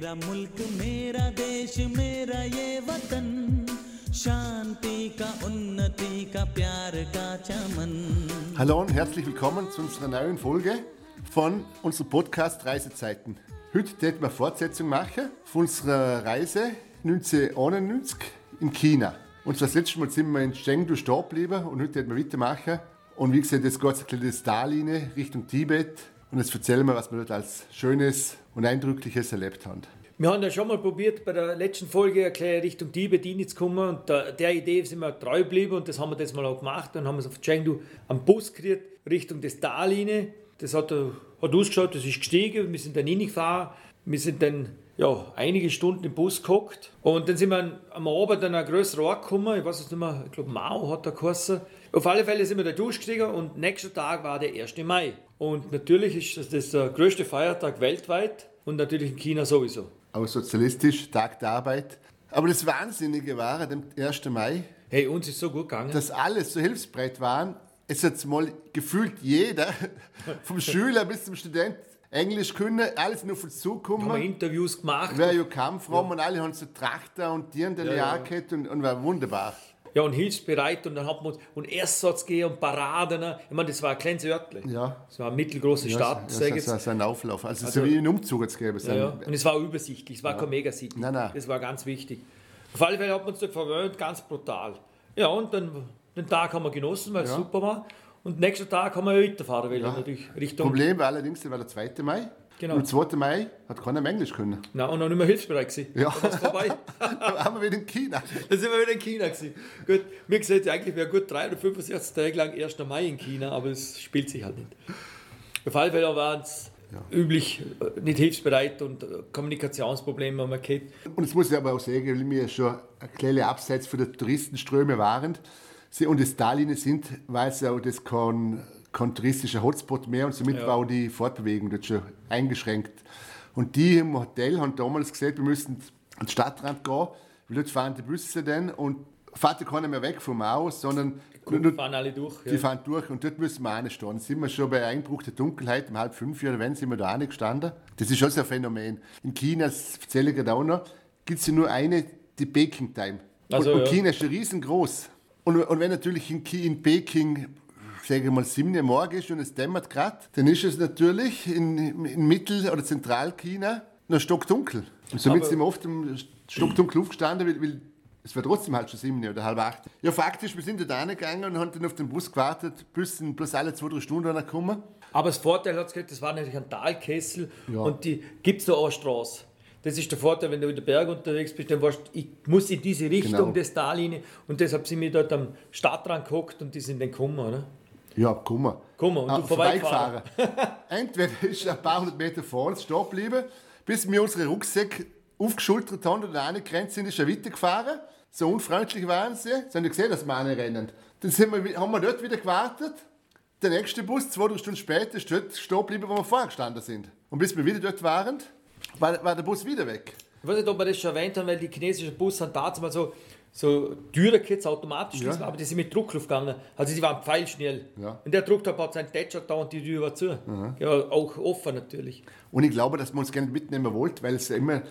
मेरा मुल्क मेरा देश मेरा ये वतन शांति का उन्नति का प्यार का चमन Hallo und herzlich willkommen zu unserer neuen Folge von unserem Podcast Reisezeiten. Heute werden wir eine Fortsetzung machen von unserer Reise 1991 in China. Und das letzte Mal sind wir in Chengdu stehen geblieben und heute werden wir weitermachen. Und wie gesagt, jetzt geht es ein bisschen die Starlinie Richtung Tibet. Und jetzt erzählen wir, was wir dort als Schönes und Eindrückliches erlebt haben. Wir haben ja schon mal probiert, bei der letzten Folge eine kleine Richtung Tibet hinzukommen und der, der Idee sind wir treu geblieben und das haben wir das mal auch gemacht. Dann haben wir es auf Chengdu am Bus gekriegt, Richtung des Darline. Das hat, hat ausgeschaut, das ist gestiegen, wir sind dann hingefahren, wir sind dann ja, einige Stunden im Bus gehockt und dann sind wir am Abend an einen größeren Ort gekommen, ich weiß es nicht mehr, ich glaube Mao hat der geheißen. Auf alle Fälle sind wir da durchgestiegen und nächster Tag war der 1. Mai. Und natürlich ist das, der größte Feiertag weltweit und natürlich in China sowieso. Auch sozialistisch, Tag der Arbeit. Aber das Wahnsinnige war, am 1. Mai, Hey, uns ist so gut gegangen. dass alle so hilfsbereit waren. Es hat mal gefühlt jeder, vom Schüler bis zum Student, Englisch können, alles nur von haben wir zukommen. Interviews gemacht. Wer ja kam from und alle haben so Trachter und Dirndl Ja, ja, ja. und, und war wunderbar. Ja, und hilfsbereit und dann hat man und Ersatz gehen und Paraden. Ich meine, das war ein kleines Örtchen. Ja. Das war eine mittelgroße Stadt, ja, sag ich jetzt. so, so ein Auflauf. Also, Also- so wie ein Umzug jetzt gegeben. Ja, ja. Und es war übersichtlich, es war kein Megacity. Nein, nein. Das war ganz wichtig. Auf alle Fälle hat man uns dort verwöhnt, ganz brutal. Ja, und dann den Tag haben wir genossen, weil es Ja. super war. Und nächsten Tag haben wir weiterfahren, weil natürlich Richtung. Problem war allerdings, das war der 2. Mai. Genau. Und am 2. Mai hat keiner mehr Englisch können. Na, und noch nicht mehr hilfsbereit gewesen. Ja. Da war's vorbei. da waren wir wieder in China. Dann sind wir wieder in China gewesen. Gut, mir gesagt, eigentlich wäre gut 3 oder 65 Tage lang 1. Mai in China, aber es spielt sich halt nicht. Auf alle Fälle waren es üblich äh, nicht hilfsbereit und äh, Kommunikationsprobleme haben wir gehabt. Und das muss ich aber auch sagen, weil wir schon eine kleine Abseits von den Touristenströmen waren. Sie, und das Darline sind, weil es auch das kein, kein touristischer Hotspot mehr und somit Ja. war auch die Fortbewegung dort schon eingeschränkt. Und die im Hotel haben damals gesagt, wir müssen an den Stadtrand gehen, weil dort fahren die Busse dann und fährt ja keiner mehr weg vom Haus, sondern Kunden fahren alle durch. die Ja. fahren durch und dort müssen wir stehen. Sind wir schon bei Einbruch der Dunkelheit um halb fünf oder wenn sind wir da gestanden. Das ist schon so ein Phänomen. In China, das erzähle ich gerade auch noch, gibt es ja nur eine, die Baking Time. Also, und, und ja. China ist schon riesengroß. Und, und wenn natürlich in, in Peking, sage ich mal, 7 Uhr morgen ist und es dämmert gerade, dann ist es natürlich in, in Mittel- oder Zentralchina noch stockdunkel. Und somit Aber- sind wir oft im stockdunkel aufgestanden, weil, weil es war trotzdem halt schon sieben oder halb acht. Ja, faktisch, wir sind da reingegangen und haben dann auf den Bus gewartet, bis sind bloß alle zwei, drei Stunden kommen. Aber das Vorteil hat es gesagt, das war natürlich ein Talkessel Ja. und die gibt es da auch eine Straße. Das ist der Vorteil, wenn du in den Bergen unterwegs bist, dann weißt du, ich muss in diese Richtung Genau. des Tallinie und deshalb sind wir dort am Stadtrand gehockt und die sind dann gekommen, oder? Ja, komm mal. Komm mal, und Ah, du vorbeigefahren. Entweder ist ein paar hundert Meter vor uns stehen geblieben, bis wir unsere Rucksäcke aufgeschultert haben und angegrenzt sind, ist er weitergefahren. So unfreundlich waren sie. Sie haben ja gesehen, dass wir rennen. Dann sind wir, haben wir dort wieder gewartet. Der nächste Bus, zwei, drei Stunden später, ist dort stehen geblieben, wo wir vorher gestanden sind. Und bis wir wieder dort waren, war, war der Bus wieder weg. Ich weiß nicht, ob wir das schon erwähnt haben, weil die chinesischen Busse haben damals mal so, so Türen gehabt, automatisch Ja. aber die sind mit Druckluft gegangen. Also die waren pfeilschnell. Ja. Und der druckt hat seinen Tätscher da und die Tür war zu. Ja, auch offen natürlich. Und ich glaube, dass man uns gerne mitnehmen wollte, weil es ja immer,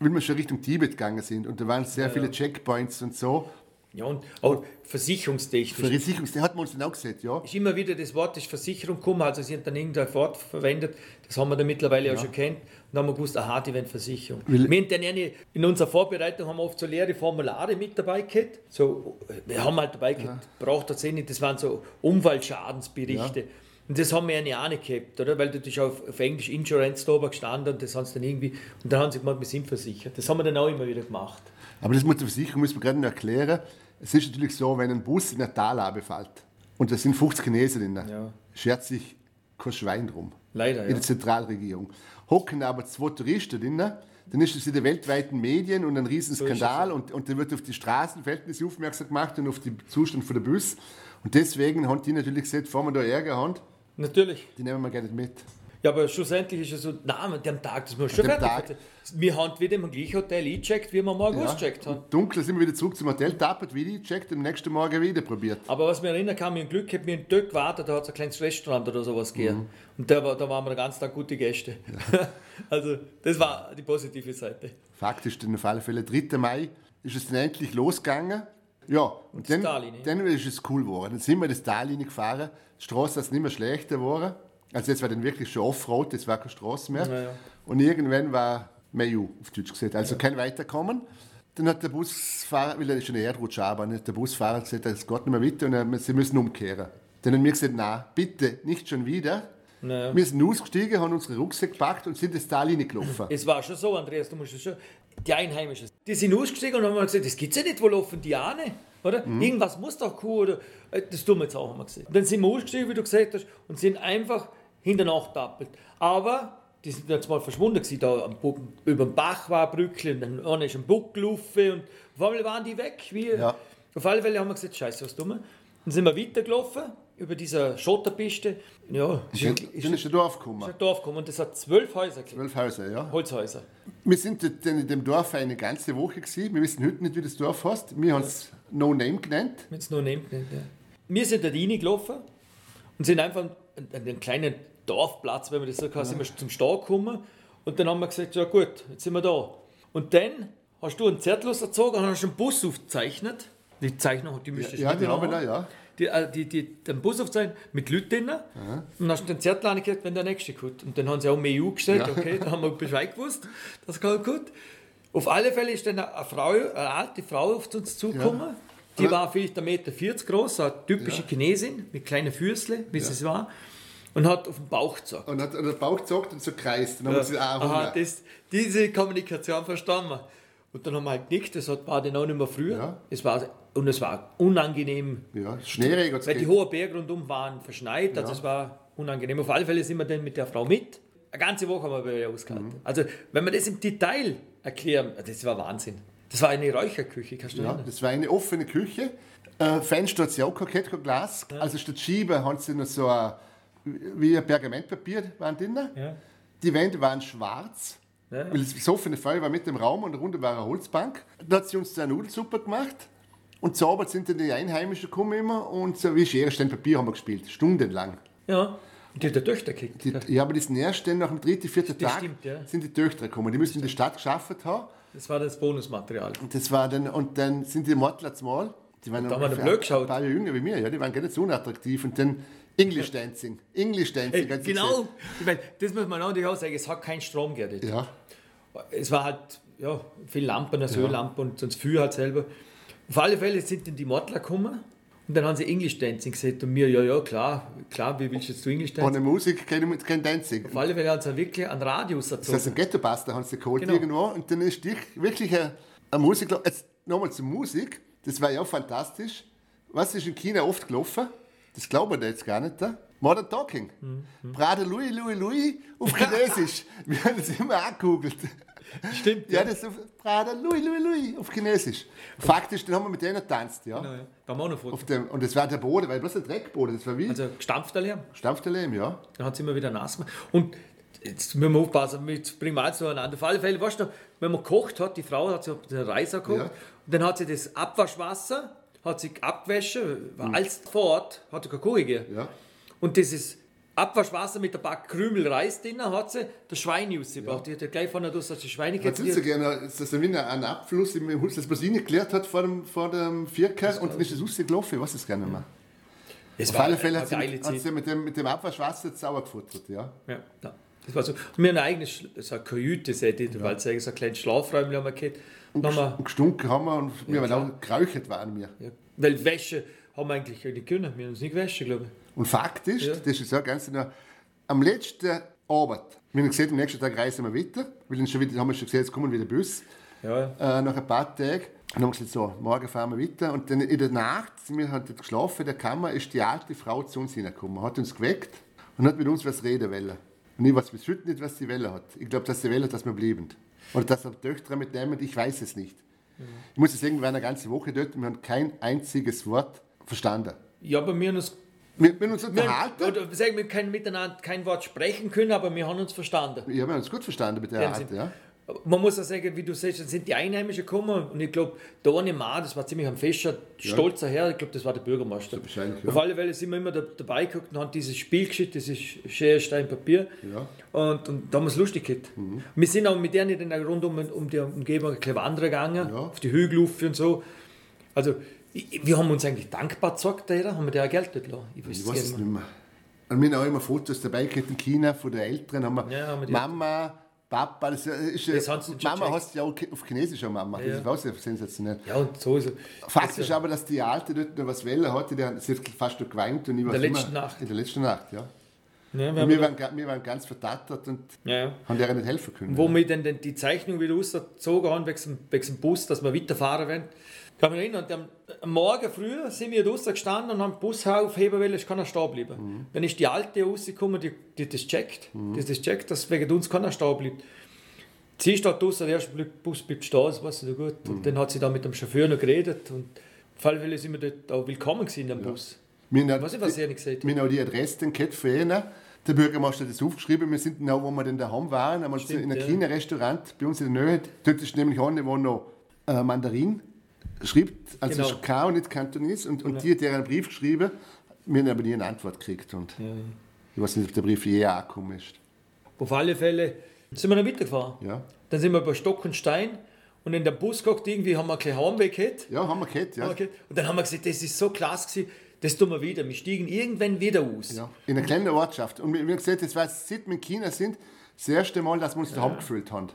weil wir schon Richtung Tibet gegangen sind und da waren sehr viele Checkpoints und so. Ja, und auch versicherungstechnisch. Versicherungs, der hat man uns dann auch gesagt, ja. ist immer wieder das Wort ist Versicherung gekommen, also sie haben dann irgendein Wort verwendet, das haben wir dann mittlerweile auch schon kennt. Und dann haben wir gewusst, aha, die werden Versicherung. Will- wir haben dann eine, in unserer Vorbereitung haben wir oft so leere Formulare mit dabei gehabt. So, wir haben halt dabei gehabt, braucht das eh nicht, das waren so Umweltschadensberichte. Und das haben wir ja auch nicht gehabt, oder? Weil ist auf, auf Englisch Insurance da gestanden und das haben sie dann irgendwie, und dann haben sie gemeint, wir sind versichert. Das haben wir dann auch immer wieder gemacht. Aber das mit der Versicherung müssen wir gerade noch erklären. Es ist natürlich so, wenn ein Bus in eine Talabe fällt und da sind 50 Chinesen drin, Ja. schert sich kein Schwein drum. Leider, In ja. der Zentralregierung. Hocken aber zwei Touristen drin, dann ist es in den weltweiten Medien und ein Riesenskandal und, und dann wird auf die Straßenverhältnisse aufmerksam gemacht und auf den Zustand von der Bus. Und deswegen haben die natürlich gesagt, bevor wir da Ärger haben, Natürlich. die nehmen wir gerne nicht mit. Ja, aber schlussendlich ist es so, nein, an dem Tag, das muss schon fertig Tag. Wir haben wieder im gleichen Hotel eingecheckt, wie wir am Morgen ausgecheckt haben. Und dunkel sind wir wieder zurück zum Hotel, tappert, wieder gecheckt, am nächsten Morgen wieder probiert. Aber was mir erinnern kann, haben Glück gehabt, wir haben dort gewartet, da hat es ein kleines Restaurant oder sowas gegeben. Und da, war, da waren wir den ganzen Tag gute Gäste. also, das war die positive Seite. Fakt ist dann auf alle Fälle 3. Mai ist es dann endlich losgegangen. Ja, und, die dann, dann ist es cool geworden. Dann sind wir die Starlinie gefahren. Die Straße ist nicht mehr schlechter geworden. Also jetzt war dann wirklich schon Offroad, das war keine Straße mehr. Ja, ja. Und irgendwann war Mayu, auf Deutsch gesagt, also kein Weiterkommen. Dann hat der Busfahrer, weil er ist schon eine Erdrutsche, aber der Busfahrer gesagt, es geht nicht mehr weiter und sie müssen umkehren. Dann haben wir gesagt, nein, bitte, nicht schon wieder. Naja. Wir sind ausgestiegen, haben unsere Rucksäcke gepackt und sind die Starlinie gelaufen. Es war schon so, Andreas, du musst es schon. Die Einheimischen, die sind ausgestiegen und haben gesagt, das gibt's ja nicht, wo laufen die Ahne? Oder? Irgendwas muss doch cool, oder? Äh, Das tun wir jetzt auch, haben wir gesehen. Und dann sind wir ausgestiegen, wie du gesagt hast, und sind einfach hinterher tappelt. Aber die sind jetzt mal verschwunden gewesen, da am, über den Bach war ein Brückchen, und dann ist ein gelaufen und auf einmal waren die weg. Wie, Ja. Auf alle Fälle haben wir gesagt, scheiße, was wir? Dann sind wir weitergelaufen, über diese Schotterpiste. Ja, Dann ist, dann ist er Dorf gekommen. ein Dorf gekommen und das hat zwölf Häuser gegeben. Zwölf Häuser, ja. Holzhäuser. Wir sind in dem Dorf eine ganze Woche gewesen. Wir wissen heute nicht, wie das Dorf heißt. Wir haben es No Name genannt. wenn es noch nimmt. Nicht, ja. Wir sind dort reingelaufen und sind einfach an an den kleinen Dorfplatz, wenn man das so kann, sind wir zum Stau gekommen. Und dann haben wir gesagt, ja gut, jetzt sind wir da. Und dann hast du einen Zettel erzogen und hast einen Bus aufgezeichnet. Die Zeichnung, die müsstest Ja, du die noch haben wir da, ja. Die, äh, die, die, den Bus aufzeichnen mit Leuten drin. Und dann hast du den Zettel angekriegt, wenn der nächste kommt. Und dann haben sie auch mehr EU gestellt, okay, da haben wir Bescheid gewusst, das geht gut. Auf alle Fälle ist dann eine Frau, eine alte Frau auf uns zugekommen. Die war vielleicht 1,40 Meter groß, eine typische Chinesin mit kleinen Füßchen, wie sie es war. Und hat auf den Bauch gezogen. Und hat und der Bauch gezockt und so kreist. Dann haben wir gesagt, ah, Aha, das, diese Kommunikation verstanden wir. Und dann haben wir halt genickt, das war dann auch nicht mehr früher. Ja. Es war, und es war unangenehm Ja, Schneeregen weil die hohen Berge rundum waren verschneit, also es war unangenehm. Auf alle Fälle sind wir dann mit der Frau mit. Eine ganze Woche haben wir bei ihr ausgehalten. Mhm. Also, wenn wir das im Detail erklären, das war Wahnsinn. Das war eine Räucherküche, kannst du Ja, erinnern? das war eine offene Küche. Äh, Fenster hat sie auch kein Glas. Also statt Schiebe haben sie noch so ein, wie ein Pergamentpapier waren drin. Ja. Die Wände waren schwarz. Ja. Weil das offene Feuer war mit dem Raum und darunter war eine Holzbank. Dann hat sie uns eine Nudelsuppe gemacht. Und zaubert sind dann die Einheimischen gekommen immer und so wie Schere, Stein, Papier haben wir gespielt. Stundenlang. ja. Und die hat der Töchter gekriegt. Die, ja, aber diesen ersten, nach dem dritten, vierten Das Tag stimmt, ja. sind die Töchter gekommen. Die müssen in die Stadt geschafft haben. Das war das Bonusmaterial. Und das war dann, und dann sind die Mortler mal, die waren Da haben wir blöd geschaut. ein paar Jahre jünger wie mir, ja, die waren gar nicht so unattraktiv. Und dann English Dancing. English Dancing. Hey, genau, ich meine, das muss man auch auch sagen, es hat keinen Strom gesagt. Ja, Es war halt ja, viel Lampen, eine Öllampe und sonst Feuer halt selber. Auf alle Fälle sind dann die Mortler gekommen und dann haben sie English Dancing gesagt und mir, ja, ja, klar, klar, wie willst du jetzt English Dancing? ohne Musik kein, kein Dancing. Auf alle Fälle haben sie wirklich einen Radius Das heißt, erzogen. ein Ghetto-Buster haben sie geholt Genau. irgendwo. Und dann ist wirklich eine, eine Musik. Jetzt nochmal zur Musik. Das war ja auch fantastisch. Was ist in China oft gelaufen? Das glauben wir jetzt gar nicht. Da. Modern Talking. Mhm. Prade Louis, Louis, Louis auf Chinesisch. Wir haben das immer angegoogelt. Stimmt, Ja, das ist auf Prada Louis, Louis, Louis auf Chinesisch. Faktisch, dann haben wir mit denen getanzt, ja. Genau, ja. Da haben wir auch noch Fotos. Auf dem, und das war der Boden, weil bloß ein Dreckboden, das war wie Also gestampfter Lärm. stampfter Lehm, ja. Dann hat sie immer wieder nass gemacht. Und jetzt müssen wir aufpassen, jetzt bringen wir alles zueinander. Auf alle Fälle, weißt du, wenn man gekocht hat, die Frau hat sich den Reis gekocht Ja. und dann hat sie das Abwaschwasser, hat sie abgewaschen, war alles vor Ort, hat sie keine gegeben. ja. Und dieses Abwaschwasser mit ein paar Krümel Reis drin hat sie das Schwein rausgebracht. Die hat ja gleich von der Dose die Schweine Man sieht so gerne, dass das wie ein Abfluss im Hus, das Basine geklärt hat vor dem, vor dem Vierker und dann ist es rausgelaufen, ich weiß es nicht mehr. Es Auf alle Fälle hat sie, hat sie mit, dem, mit dem Abwaschwasser sauer gefuttert, ja. Ja, ja. Das war so. Und wir haben ein eigenes Sch- so eine Kajüte, so, die, weil sie so ein kleines Schlafräumchen haben wir gehabt. Und haben wir, Und gestunken haben wir und wir waren klar. auch geräuchert waren wir. ja, weil Wäsche haben wir eigentlich nicht können. Wir haben uns nicht gewaschen, glaube ich. Und Fakt ist, Ja. das ist auch ganz genau, am letzten Abend, wir haben gesagt, am nächsten Tag reisen wir weiter, weil dann schon wieder, haben wir schon gesehen, jetzt kommen wieder Bus. Ja, äh, nach ein paar Tagen. Und dann haben wir gesagt, so, morgen fahren wir weiter. Und dann in der Nacht, wir haben dort geschlafen, in der Kammer, ist die alte Frau zu uns hineingekommen, hat uns geweckt und hat mit uns was reden wollen. Und ich weiß bis heute nicht, was sie wollen hat. Ich glaube, dass sie wollen, dass wir bleiben. Oder dass wir Töchter mitnehmen, ich weiß es nicht. Ich muss sagen, wir waren eine ganze Woche dort und wir haben kein einziges Wort verstanden. ja bei mir haben uns Wir, wir haben uns Wir, unterhalten. oder sagen, wir können miteinander kein Wort sprechen können, aber wir haben uns verstanden. Ja, wir haben uns gut verstanden mit der Art. Ja. Man muss auch sagen, wie du sagst, dann sind die Einheimischen gekommen und ich glaube, der eine Mann, das war ziemlich ein fescher, stolzer Herr, ich glaube, das war der Bürgermeister. wahrscheinlich, ja. Auf alle Fälle sind wir immer da, dabei geguckt und haben dieses Spiel geschickt, das ist Schere, Stein, Papier. Ja. Mhm. Und, und da haben wir es lustig gehabt. Wir sind auch mit denen dann rund um, um die Umgebung ein bisschen wandern gegangen, Ja. auf die Hügelufe und so. Also, wir haben uns eigentlich dankbar gezeigt, da haben wir auch Geld dort gelassen. Ich weiß Ich es weiß es nicht nicht mehr. Und wir haben auch immer Fotos dabei gehabt in China von den Eltern. Haben wir Ja, haben wir Mama, Papa, das ist ja, Das Mama gecheckt. heißt ja auch auf Chinesisch Mama. Ja. Das ist auch sehr sensationell. Ja, und so ist es. Fakt ist aber, dass die Alte dort noch was Welle hatte, die hat fast noch geweint. Und ich der weiß letzten immer, Nacht. In der letzten Nacht, ja. ja, wir wir, waren, wir waren ganz verdattert und ja, ja. haben der nicht helfen können. Wo wir dann die Zeichnung wieder rausgezogen haben, wegen dem, Bus, dass wir weiterfahren wollen. Kann mich erinnern, und am, am Morgen früh sind wir draußen gestanden und haben den Bus aufheben wollen, es kann er stehen bleiben. Mhm. Dann ist die Alte rausgekommen, die, die das checkt, die das checkt, dass wegen uns keiner stehen bleibt. Sie steht draußen, der erste Bus bleibt stehen, das weiß ich gut. Mhm. Und dann hat sie da mit dem Chauffeur noch geredet und auf alle Fälle sind wir dort auch willkommen gewesen am Bus. Wir haben Ich weiß nicht, was ihr nicht gesagt. Wir haben auch die Adresse gehabt für ihn. Der Bürgermeister hat das aufgeschrieben. Wir sind genau, wo wir dann daheim waren, haben uns in einem ja. China-Restaurant bei uns in der Nähe. Dort ist nämlich einer, der noch äh, Mandarin schreibt, also Genau. K und nicht Kantonis. Und, und die hat ihr einen Brief geschrieben. Wir haben aber nie eine Antwort gekriegt. Und Ich weiß nicht, ob der Brief je angekommen ist. Auf alle Fälle sind wir dann weitergefahren. Ja, Dann sind wir bei Stock und Stein und in der Bus geguckt, irgendwie haben wir ein bisschen Heimweg gehabt. ja haben wir gehabt. Ja. Und dann haben wir gesagt, das ist so klasse gewesen, das tun wir wieder. Wir stiegen irgendwann wieder aus. Ja, in einer kleinen Ortschaft. Und wir haben gesagt, das war, seit wir in China sind, das erste Mal, dass wir uns daheim gefühlt haben.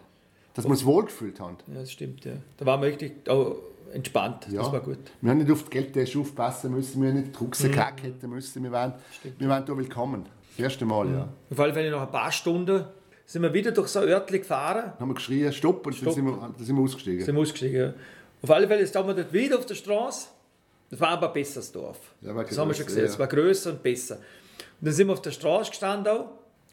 Dass wir uns wohlgefühlt haben. Ja, das stimmt, ja. Da waren wir richtig auch entspannt. Ja. Das war gut. Wir haben nicht auf die Geldtasche aufpassen müssen, wir haben nicht die Mhm. Rucksack hätten müssen. Wir waren, wir waren da willkommen. Das erste Mal, ja. Auf alle Fälle nach ein paar Stunden sind wir wieder durch so Örtchen gefahren, Dann haben wir geschrien, stopp, und Stopp. Dann, sind wir, dann sind wir ausgestiegen. sind wir ausgestiegen. Ja. Auf alle Fälle standen wir dort wieder auf der Straße. Das war aber ein besseres Dorf. Ja, das haben wir schon gesehen. ja. Es war grösser und besser. Und dann sind wir auf der Straße gestanden auch.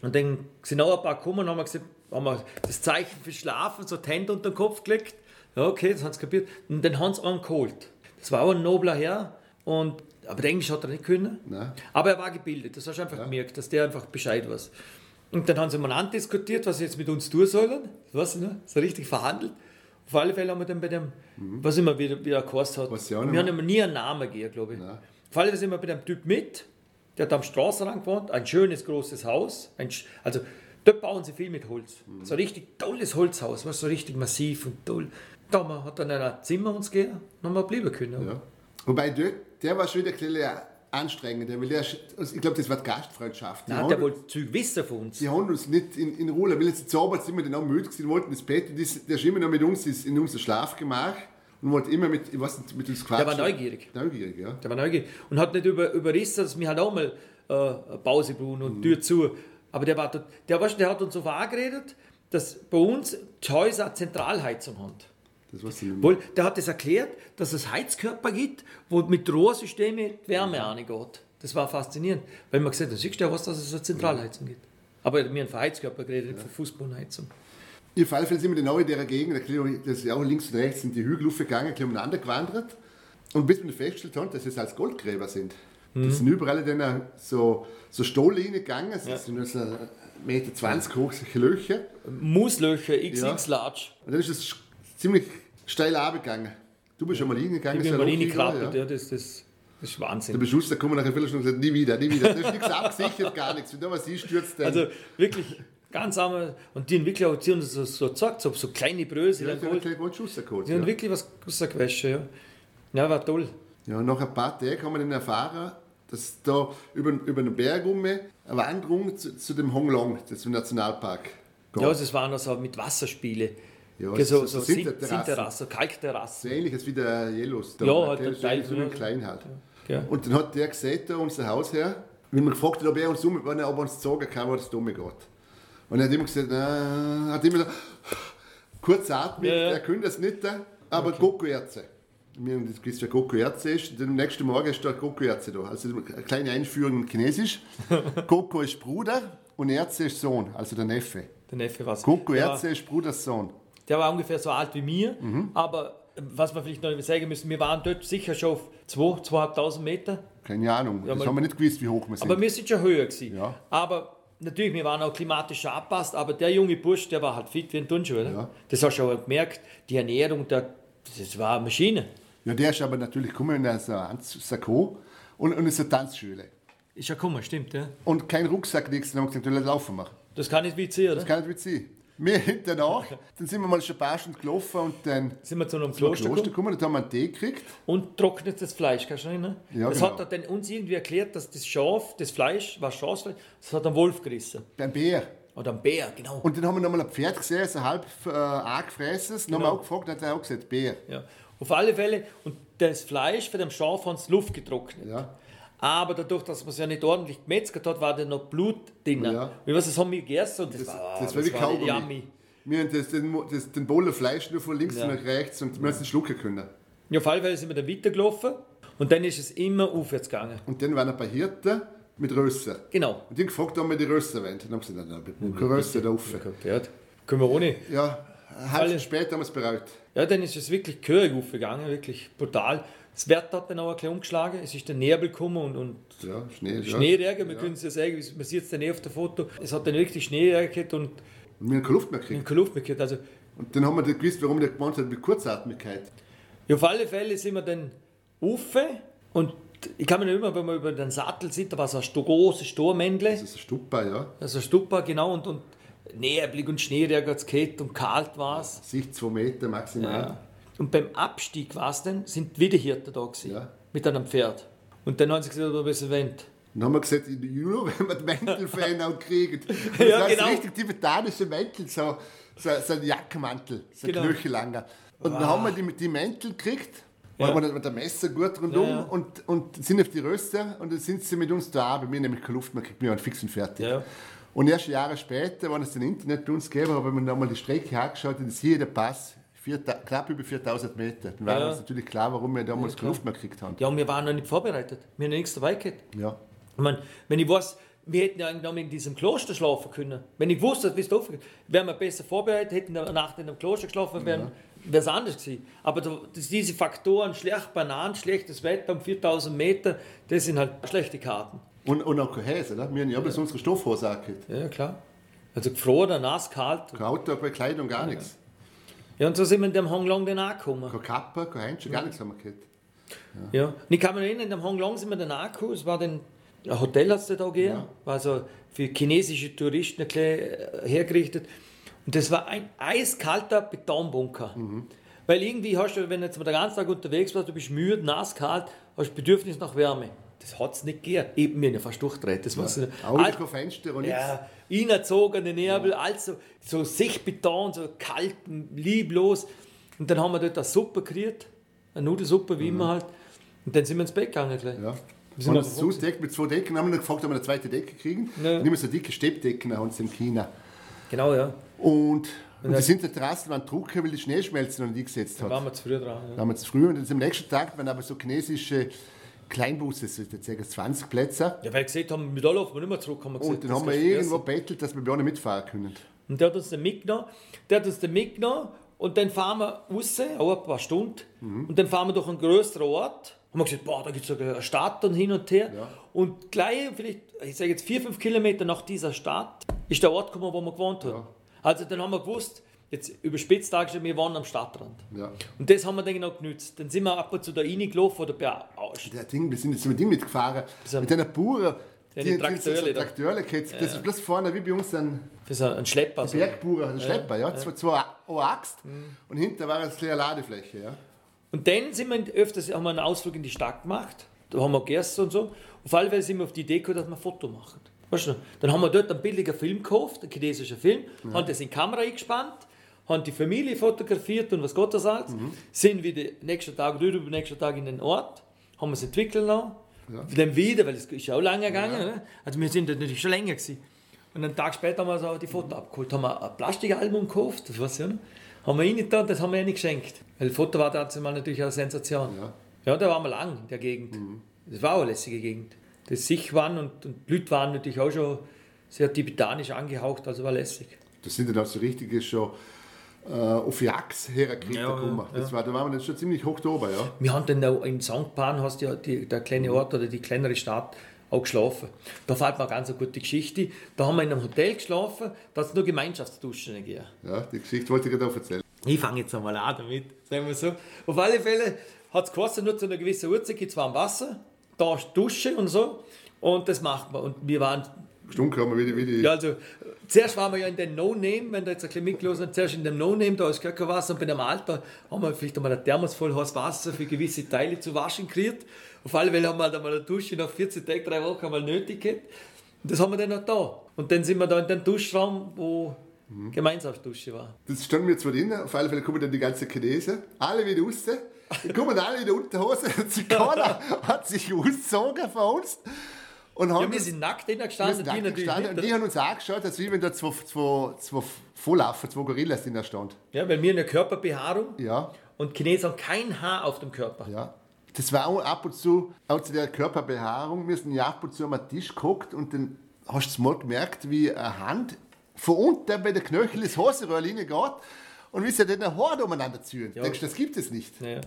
Und dann sind auch ein paar gekommen und haben wir gesagt, haben wir das Zeichen für Schlafen, so die Hände unter den Kopf gelegt. Ja, okay, das haben sie kapiert. Und dann haben sie einen geholt. Das war auch ein nobler Herr. Und, aber Englisch hat er nicht können. Nein. Aber er war gebildet. Das hast du einfach gemerkt, dass der einfach Bescheid weiß. Und dann haben sie miteinander diskutiert, was sie jetzt mit uns tun sollen. Ich noch. So richtig verhandelt. Auf alle Fälle haben wir dann bei dem, was immer wieder, wieder geheißen hat. Auch wir haben ihm nie einen Namen gegeben, glaube ich. Nein. Auf alle Fälle sind wir bei dem Typ mit. Der hat am Straßenrand gewohnt. Ein schönes, großes Haus. Ein, also dort bauen sie viel mit Holz. So ein richtig tolles Holzhaus. Was so richtig massiv und toll. Da wir- hat dann ein Zimmer uns haben wir bleiben können. Ja. Wobei, der, der war schon wieder ein bisschen anstrengender, weil der, also ich glaube, das war die Gastfreundschaft. Die, Nein, der wollte Zeug wissen von uns. die haben uns nicht in, in Ruhe, weil jetzt zu Abend sind wir dann auch müde gewesen, wollten ins Bett und das, der ist immer noch mit uns in unser Schlafgemach und wollte immer mit, ich weiß nicht, mit uns quatschen. war neugierig. Neugierig, ja. Der war neugierig. Und hat nicht über, überrissen, dass wir halt auch mal äh, Pause brauchen Mhm. und Tür zu. Aber der, war, dort- der, du, der hat uns so angeredet, dass bei uns die Häuser eine Zentralheizung haben. Das weiß ich nicht mehr. Wohl, der hat das erklärt, dass es Heizkörper gibt, wo mit Rohrsystemen Wärme reingeht. Das war faszinierend. Weil man gesagt hat, siehst du ja was, dass es eine Zentralheizung gibt. Aber wir haben von Heizkörper geredet, nicht von Fußbodenheizung. Alle Fälle sind dann auch in dieser Gegend, das ist ja auch links und rechts, sind die Hügel aufgegangen, ein umeinander gewandert. Und bis wir festgestellt haben, dass es als Goldgräber sind. Das sind überall dann so, so Stollen gegangen, das sind nur so 1,20 Meter hoch, solche Löcher. Mooslöcher, XX Large. Und dann ist sch- ziemlich steil abgegangen. Du bist schon mal hingegangen, Ich bin mal reingekrabbelt, ja. ja, das, das, das ist Wahnsinn. Der Beschuss, da kommen nach einer Viertelstunde und gesagt, nie wieder, nie wieder. Da ist nichts abgesichert, gar nichts. Wenn da was einstürzt, dann... Also wirklich ganz arme. Und die Entwickler haben uns so, so gesagt, so, so kleine Brösel. ja, Ja, hat einen kleinen Schuss geholt, die haben ja. wirklich was rausgewaschen. Ja. ja, war toll. Ja, nach ein paar Tagen haben wir dann erfahren, dass da über, über den Berg rum eine Wanderung zu, zu dem Honglong, ein Nationalpark, geht. Ja, das waren also mit Wasserspiele. Ja, Ja, so, so- so, so Sin- Sinterterrassen. Sinterrasse, Kalkterrasse. so ähnliches wie der Yellowstone. Ja, halt der ist Teil, so nur ja. klein halt. Ja. Und dann hat der da unser Hausherr, wenn wir gefragt hat, ob er uns um, wenn er ob er uns sagen kann, wo das dumme geht. Und er hat immer gesagt, na, hat immer so kurz atmet, Ja, ja. er könnte das nicht, aber okay. Coco-Erze. Wir haben das gewusst, wer Coco-Erze ist. Und am nächsten Morgen ist da Coco-Erze da. Also eine kleine Einführung in Chinesisch. Coco ist Bruder und Erze ist Sohn, also der Neffe. Der Neffe war Coco der, war- Erze ist Bruders Sohn. Der war ungefähr so alt wie mir, Mhm. aber was wir vielleicht noch sagen müssen, wir waren dort sicher schon auf 2.000, 2.500 Meter. Keine Ahnung. Ja, das mal- haben wir nicht gewusst, wie hoch wir sind. Aber wir sind schon höher gewesen. Ja. Aber natürlich, wir waren auch klimatisch schon angepasst, aber der junge Bursch, der war halt fit wie ein Turnschuh? Ja. Das hast du schon gemerkt, die Ernährung, der, das war eine Maschine. ja, der ist aber natürlich gekommen in so ein Sakko und, und in eine Tanzschule. Ist ja gekommen, stimmt, ja. Und kein Rucksack, nichts. Dann haben wir gesagt, du, laufen machen. Das kann nicht Witz sein, oder? Das kann nicht mit Wir danach, dann sind wir mal schon ein paar Stunden gelaufen und dann Sind wir zu einem Kloster, Kloster gekommen dann haben wir einen Tee gekriegt. und trocknetes Fleisch, kannst du erinnern? Ja, das genau. hat dann uns irgendwie erklärt, dass das Schaf, das Fleisch, war Schafsfleisch, das hat ein Wolf gerissen. Beim Bär. Oder ein Bär, genau. Und dann haben wir nochmal ein Pferd gesehen, so halb äh, angefressen. Dann haben wir Genau. auch gefragt, dann hat er auch gesagt, Bär. Ja. Auf alle Fälle, und das Fleisch von dem Schaf haben sie Luft getrocknet. Ja. Aber dadurch, dass man es ja nicht ordentlich gemetzelt hat, war da noch Blut drin. Ja. Ich weiß, das haben wir gegessen und das, Das, war, das war wie Kaugummi. yummy. Wir haben das, den, das, den Boller Fleisch nur von links Ja. nach rechts und wir haben es nicht schlucken können. Ja, auf alle Fälle sind wir dann weitergelaufen und dann ist es immer aufwärts gegangen. Und dann waren ein paar Hirten mit Rösser. Genau. Und die haben gefragt, ob wir die Rösser wollen. Dann haben sie gesagt, nein, nein, keine Rösser da rauf. Ja, können wir ohne. Ja, eine halbe Stunde später haben wir es bereut. Ja, dann ist es wirklich gehörig aufgegangen, wirklich brutal. Das Wetter hat dann auch ein bisschen umgeschlagen. Es ist der Nebel gekommen und, und Ja, Schnee. Ja. Schneeregen, wir Ja. können es ja sagen, man sieht es dann eh auf dem Foto. Es hat dann wirklich Schneeregen gehabt und Und wir haben keine Luft mehr gekriegt. keine Luft mehr gehabt. Also, Und dann haben wir dann gewusst, warum der gemeint hat mit Kurzatmigkeit. Ja, auf alle Fälle sind wir dann rauf und ich kann mich noch immer, wenn wir über den Sattel sind, da war so ein großes Stormändle, Das ist ein Stupper, ja. also ein Stupper, genau, und, und neblig und Schneeregen hat's gehabt und kalt war es. Sicht zwei Meter maximal. Ja. Und beim Abstieg war's dann, sind wieder Hirten da gewesen, Ja. mit einem Pferd. Und dann haben sie gesagt, ob es erwähnt. Dann haben wir gesagt, in Juni, wenn wir die Mäntelfan auch kriegen. Das Ja, war genau. richtig tibetanische Mäntel, so, so, so ein Jackenmantel, so ein Genau. knöchellanger. Und dann haben wir die, die Mäntel gekriegt, Ja. haben wir mit dem Messer gut rundum Ja, ja. Und, und sind auf die Röster und dann sind sie mit uns da, bei mir nämlich keine Luft mehr gekriegt, wir waren fix und fertig. Ja. Und erst Jahre später, wenn es den Internet bei uns gegeben hat, haben wir nochmal die Strecke angeschaut und hier der Pass, vier, knapp über 4000 Meter. Dann war Ja. uns natürlich klar, warum wir damals keine Luft mehr gekriegt haben. Ja, und wir waren noch nicht vorbereitet. Wir haben nichts dabei gehabt. Ja. Ich meine, wenn ich weiß, wir hätten ja eigentlich noch in diesem Kloster schlafen können. Wenn ich gewusst hätte, wie es da wären wir besser vorbereitet, hätten eine Nacht in einem Kloster geschlafen, wäre es anders gewesen. Aber da, diese Faktoren, schlecht Bananen, schlechtes Wetter um 4000 Meter, das sind halt schlechte Karten. Und, und auch kein Häse, ne? wir haben ja bloß unsere Stoffhose angehört. Ja, klar. Also gefroren, nass, kalt. Keine Kleidung, gar nichts. Ja, und so sind wir in dem Hong Long dann angekommen. Keine Kappe, kein Handschuh, gar nichts haben wir gehabt. Ja. Und ich kann mich erinnern, in dem Hong Long sind wir dann angekommen. Es war dann, ein Hotel hat es da gegeben. Ja. War so für chinesische Touristen ein äh, hergerichtet. Und das war ein eiskalter Betonbunker. Mhm. Weil irgendwie hast du, wenn du jetzt mal den ganzen Tag unterwegs warst, du bist müde, nass, kalt, hast Bedürfnis nach Wärme. Das hat es nicht gegeben. Eben mir fast durchdreht. Das war's nicht. Auch Alt- kein Fenster und nichts. ja, inerzogene Nebel, also so Sichtbeton, so kalt, lieblos. Und dann haben wir dort eine Suppe gekriegt, eine Nudelsuppe, wie immer halt. Und dann sind wir ins Bett gegangen gleich. Mhm. Ja. sind Und wir das zudeckt mit zwei Decken, haben wir gefragt, ob wir eine zweite Decke kriegen. Ja. Und immer so dicke Steppdecken haben sie in China. Genau, ja. Und, und die das- sind der Terrassen waren trocken, weil die Schneeschmelze noch nicht eingesetzt Da hat. waren wir zu früh dran. Da Ja. haben wir zu früh und jetzt am nächsten Tag waren aber so chinesische Kleinbusse, so jetzt sagen 20 Plätze. ja, weil wir gesehen haben, mit laufen wir nicht mehr zurück. Haben wir Und dann das haben wir du irgendwo bettelt, dass wir bei nicht mitfahren können. Und der hat uns dann mitgenommen. Der hat uns dann mitgenommen und dann fahren wir raus, auch ein paar Stunden. Mhm. Und dann fahren wir durch einen größeren Ort. Haben wir gesagt, boah, da gibt es eine Stadt und hin und her. Ja. Und gleich, vielleicht, ich sage jetzt vier, fünf Kilometer nach dieser Stadt, ist der Ort gekommen, wo wir gewohnt haben. Ja. Also dann haben wir gewusst, jetzt überspitzt dargestellt, wir waren am Stadtrand. Ja. Und das haben wir dann genau genützt. Dann sind wir ab und zu da reingelaufen oder bei Der Ding, wir sind jetzt mit dem mitgefahren, So- mit einer Bauern, Ja, die, die die, Trakteurle da. Trakteurle gehabt. Das ist bloß vorne wie bei uns ein für so einen Schlepper. So. Bergbauer, ein Schlepper, ja. Zwei, zwei eine Axt und hinter war eine kleine Ladefläche, ja. Und dann sind wir öfters haben wir einen Ausflug in die Stadt gemacht. Da haben wir gegessen und so. Auf alle Fälle sind wir auf die Idee gekommen, dass wir ein Foto machen. Weißt du, dann haben wir dort einen billigen Film gekauft, einen chinesischen Film, haben das in die Kamera eingespannt, haben die Familie fotografiert und was Gott das alles. Sind wieder nächsten Tag oder übernächsten Tag in den Ort, haben es entwickeln lassen. Dann wieder, weil es ist ja auch lange gegangen. Ne? Also wir sind natürlich schon länger gewesen. Und einen Tag später haben wir so die Foto abgeholt, haben wir ein Plastikalbum gekauft, das weiß ich nicht. Haben wir reingetan, das haben wir ihnen geschenkt. Weil das Foto war damals natürlich eine Sensation. Ja. Ja, da waren wir lang in der Gegend. Das war auch eine lässige Gegend. Das Sichwan und, und Blüt waren natürlich auch schon sehr tibetanisch angehaucht, also war lässig. Das sind dann auch so richtige schon äh, auf Jachs hergekriegt. Ja, gekommen. ja, Das war, da waren wir dann schon ziemlich hoch da oben, ja. Wir haben dann auch in St. Pan, hast ja die, der kleine Ort oder die kleinere Stadt, auch geschlafen. Da fällt mir eine ganz gute Geschichte. Da haben wir in einem Hotel geschlafen, da hat es nur Gemeinschaftsduschen gegeben. ja. Die Geschichte wollte ich dir da erzählen. Ich fange jetzt einmal an damit, sagen wir so. Auf alle Fälle hat es gekostet, nur zu einer gewissen Uhrzeit gibt es warm Wasser, da ist Dusche und so. Und das macht man. Und wir waren, Stunken haben wir wieder, wieder ja also, zuerst waren wir ja in den No-Name, wenn da jetzt ein bisschen mitgelesen hat, zuerst in dem No-Name, da ist gar kein Wasser. Und bei dem Alter haben wir vielleicht einmal ein Thermos voll heißes Wasser für gewisse Teile zu waschen gekriegt. Auf alle Fälle haben wir halt einmal eine Dusche nach 14 Tagen, drei Wochen einmal nötig gehabt. Und das haben wir dann auch da. Und dann sind wir da in dem Duschraum, wo Gemeinschaftsdusche war. Das standen wir zwar drin, auf alle Fälle kommen dann die ganzen Chinesen, alle wieder raus. Die kommen alle in der Unterhose. Keiner hat sich ausgezogen von uns. Und haben Ja, wir sind nackt drinnen wir gestanden, sind die natürlich gestanden und nicht. die haben uns angeschaut, als wie wenn da zwei, zwei, zwei Volllaufen, zwei Gorillas drin stand. Ja, weil wir eine Körperbehaarung Ja, und Chinesen haben kein Haar auf dem Körper. ja. Das war auch ab und zu, auch zu der Körperbehaarung, wir sind ja ab und zu am Tisch geguckt und dann hast du mal gemerkt, wie eine Hand von unten bei der Knöchel ins Hosenrohr reingeht und wie sie dann ein Haar umeinander ziehen. Denkst du, das gibt es nicht? Ja.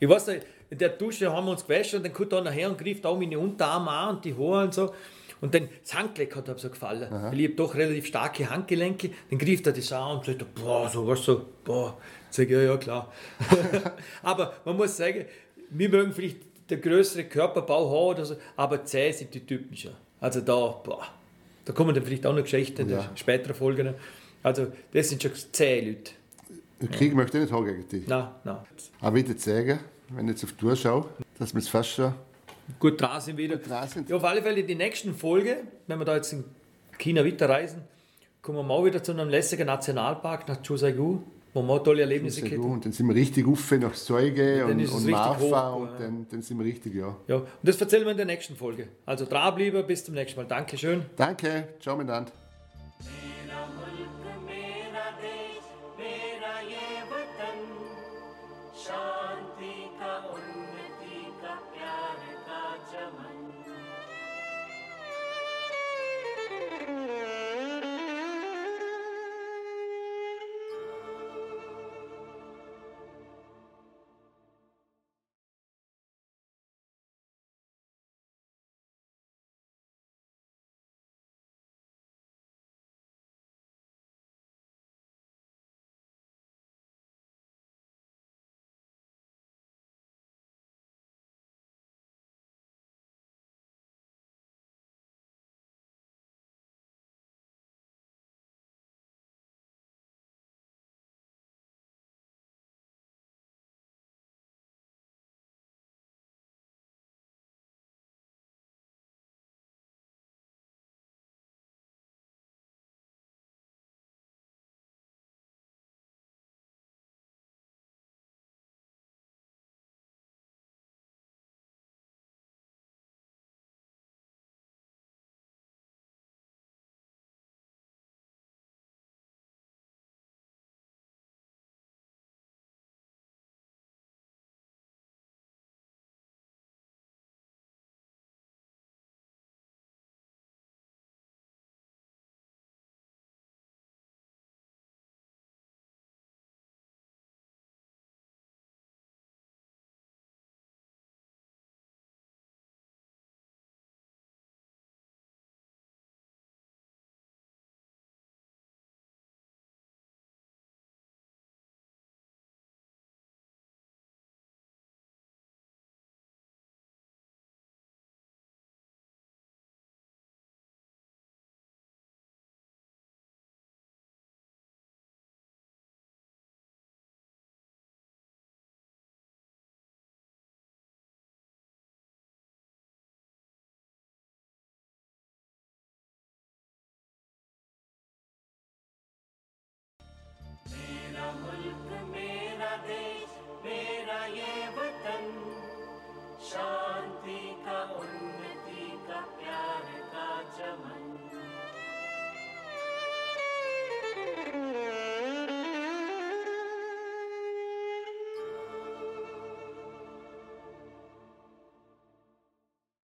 Ich weiß nicht, in der Dusche haben wir uns gewaschen und dann kommt einer her und greift auch meine Unterarme an und die Haare und so. Und dann das Handgelenk hat ihm so gefallen. Weil ich habe doch relativ starke Handgelenke. Dann greift er das an und sagt, boah, so was so, boah. Sag ich, ja, ja, klar. aber man muss sagen, wir mögen vielleicht der größere Körperbau haben oder so, aber zäh sind die Typen schon. Also da, boah, da kommen dann vielleicht auch noch Geschichten in Ja. den späteren Folgen. Also das sind schon zähe Leute. Den Krieg möchte ich nicht haben gegen dich. Nein, nein. Aber würde sagen, wenn ich jetzt auf die Tour schaue, dass wir jetzt fast schon Gut dran sind wieder. dran sind. Ja, auf alle Fälle die nächsten Folge, wenn wir da jetzt in China weiterreisen, kommen wir mal wieder zu einem lässigen Nationalpark nach Chusagu, wo wir tolle Erlebnisse hatten. Und dann sind wir richtig auf nach Zeuge und, es und richtig Marfa hoch, und ja. dann, dann sind wir richtig, ja. Ja, und das erzählen wir in der nächsten Folge. Also dranbleiben, bis zum nächsten Mal. Dankeschön. Danke, ciao miteinander.